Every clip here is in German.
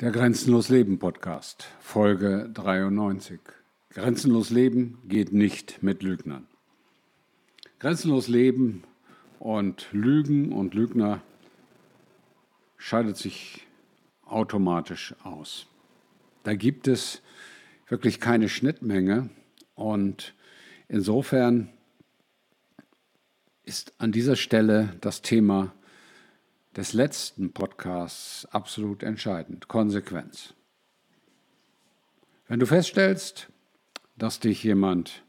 Der Grenzenlos Leben Podcast, Folge 93. Grenzenlos Leben geht nicht mit Lügnern. Grenzenlos Leben und Lügen und Lügner scheidet sich automatisch aus. Da gibt es wirklich keine Schnittmenge und insofern ist an dieser Stelle das Thema des letzten Podcasts absolut entscheidend. Konsequenz. Wenn du feststellst, dass dich jemand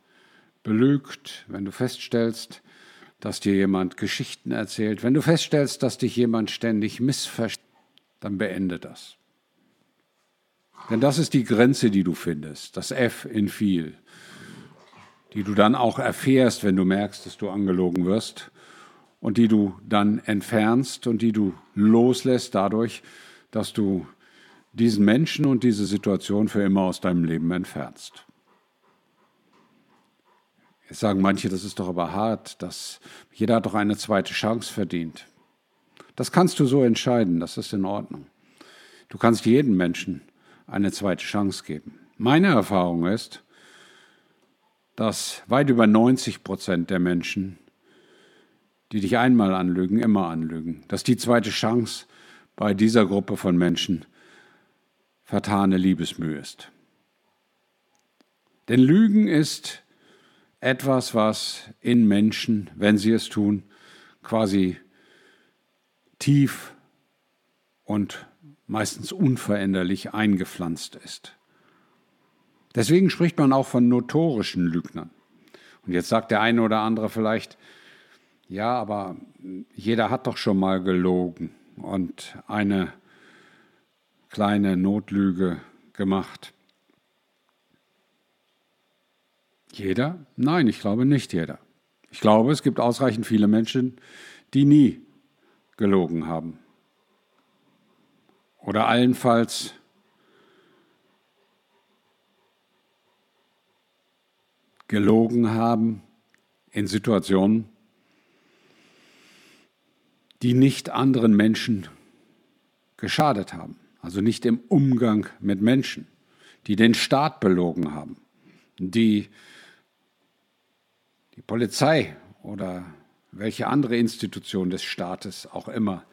belügt, wenn du feststellst, dass dir jemand Geschichten erzählt, wenn du feststellst, dass dich jemand ständig missversteht, dann beende das. Denn das ist die Grenze, die du findest, das F in viel, die du dann auch erfährst, wenn du merkst, dass du angelogen wirst und die du dann entfernst und die du loslässt dadurch, dass du diesen Menschen und diese Situation für immer aus deinem Leben entfernst. Jetzt sagen manche, das ist doch aber hart, dass jeder hat doch eine zweite Chance verdient. Das kannst du so entscheiden, das ist in Ordnung. Du kannst jedem Menschen eine zweite Chance geben. Meine Erfahrung ist, dass weit über 90 Prozent der Menschen die dich einmal anlügen, immer anlügen. Dass die zweite Chance bei dieser Gruppe von Menschen vertane Liebesmühe ist. Denn Lügen ist etwas, was in Menschen, wenn sie es tun, quasi tief und meistens unveränderlich eingepflanzt ist. Deswegen spricht man auch von notorischen Lügnern. Und jetzt sagt der eine oder andere vielleicht, ja, aber jeder hat doch schon mal gelogen und eine kleine Notlüge gemacht. Jeder? Nein, ich glaube nicht jeder. Ich glaube, es gibt ausreichend viele Menschen, die nie gelogen haben. Oder allenfalls gelogen haben in Situationen, die nicht anderen Menschen geschadet haben, also nicht im Umgang mit Menschen, die den Staat belogen haben, die die Polizei oder welche andere Institution des Staates auch immer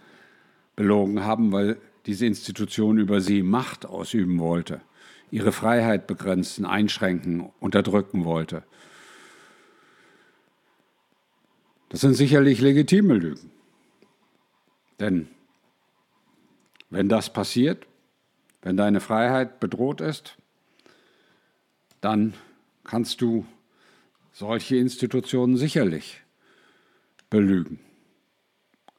belogen haben, weil diese Institution über sie Macht ausüben wollte, ihre Freiheit begrenzen, einschränken, unterdrücken wollte. Das sind sicherlich legitime Lügen. Denn wenn das passiert, wenn deine Freiheit bedroht ist, dann kannst du solche Institutionen sicherlich belügen.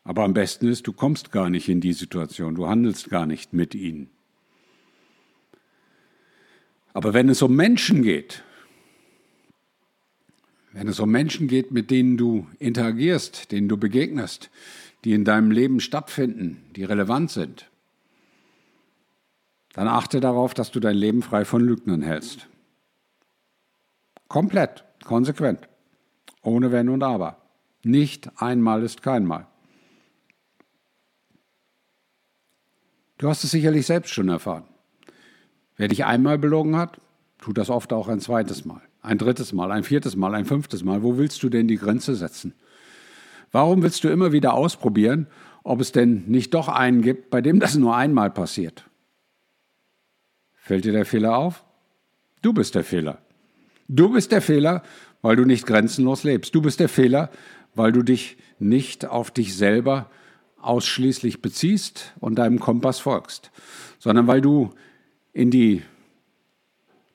Aber am besten ist, du kommst gar nicht in die Situation, du handelst gar nicht mit ihnen. Aber wenn es um Menschen geht, wenn es um Menschen geht, mit denen du interagierst, denen du begegnest, die in deinem Leben stattfinden, die relevant sind, dann achte darauf, dass du dein Leben frei von Lügnern hältst. Komplett, konsequent, ohne Wenn und Aber. Nicht einmal ist keinmal. Du hast es sicherlich selbst schon erfahren. Wer dich einmal belogen hat, tut das oft auch ein zweites Mal, ein drittes Mal, ein viertes Mal, ein fünftes Mal. Wo willst du denn die Grenze setzen? Warum willst du immer wieder ausprobieren, ob es denn nicht doch einen gibt, bei dem das nur einmal passiert? Fällt dir der Fehler auf? Du bist der Fehler. Du bist der Fehler, weil du nicht grenzenlos lebst. Du bist der Fehler, weil du dich nicht auf dich selber ausschließlich beziehst und deinem Kompass folgst, sondern weil du in die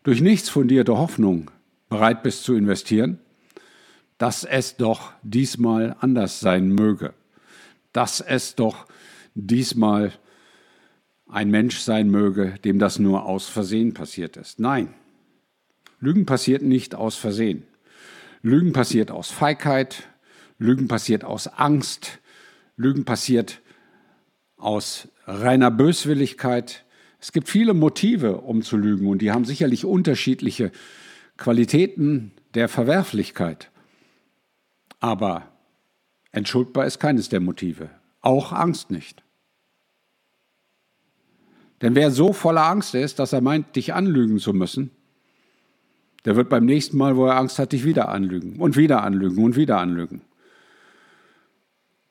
durch nichts fundierte Hoffnung bereit bist zu investieren dass es doch diesmal anders sein möge, dass es doch diesmal ein Mensch sein möge, dem das nur aus Versehen passiert ist. Nein, Lügen passiert nicht aus Versehen. Lügen passiert aus Feigheit, Lügen passiert aus Angst, Lügen passiert aus reiner Böswilligkeit. Es gibt viele Motive, um zu lügen, und die haben sicherlich unterschiedliche Qualitäten der Verwerflichkeit. Aber entschuldbar ist keines der Motive, auch Angst nicht. Denn wer so voller Angst ist, dass er meint, dich anlügen zu müssen, der wird beim nächsten Mal, wo er Angst hat, dich wieder anlügen und wieder anlügen und wieder anlügen.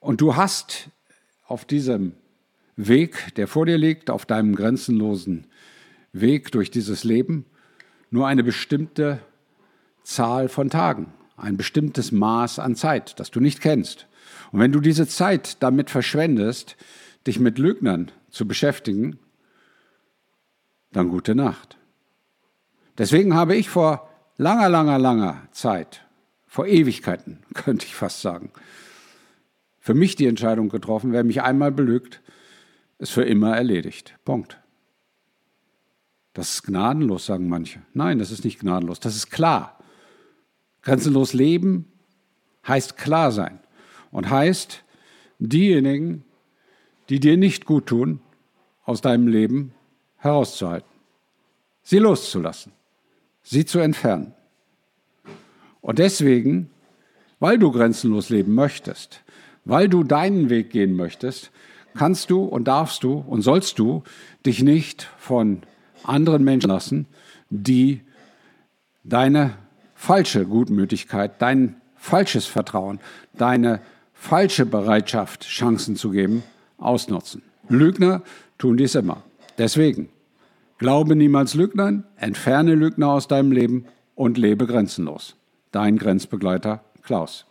Und du hast auf diesem Weg, der vor dir liegt, auf deinem grenzenlosen Weg durch dieses Leben, nur eine bestimmte Zahl von Tagen, ein bestimmtes Maß an Zeit, das du nicht kennst. Und wenn du diese Zeit damit verschwendest, dich mit Lügnern zu beschäftigen, dann gute Nacht. Deswegen habe ich vor langer, langer, langer Zeit, vor Ewigkeiten könnte ich fast sagen, für mich die Entscheidung getroffen, wer mich einmal belügt, ist für immer erledigt. Punkt. Das ist gnadenlos, sagen manche. Nein, das ist nicht gnadenlos, das ist klar. Grenzenlos leben heißt klar sein. Und heißt, diejenigen, die dir nicht gut tun, aus deinem Leben herauszuhalten, sie loszulassen, sie zu entfernen. Und deswegen, weil du grenzenlos leben möchtest, weil du deinen Weg gehen möchtest, kannst du und darfst du und sollst du dich nicht von anderen Menschen lassen, die deine falsche Gutmütigkeit, dein falsches Vertrauen, deine falsche Bereitschaft, Chancen zu geben, ausnutzen. Lügner tun dies immer. Deswegen, glaube niemals Lügnern, entferne Lügner aus deinem Leben und lebe grenzenlos. Dein Grenzbegleiter Klaus.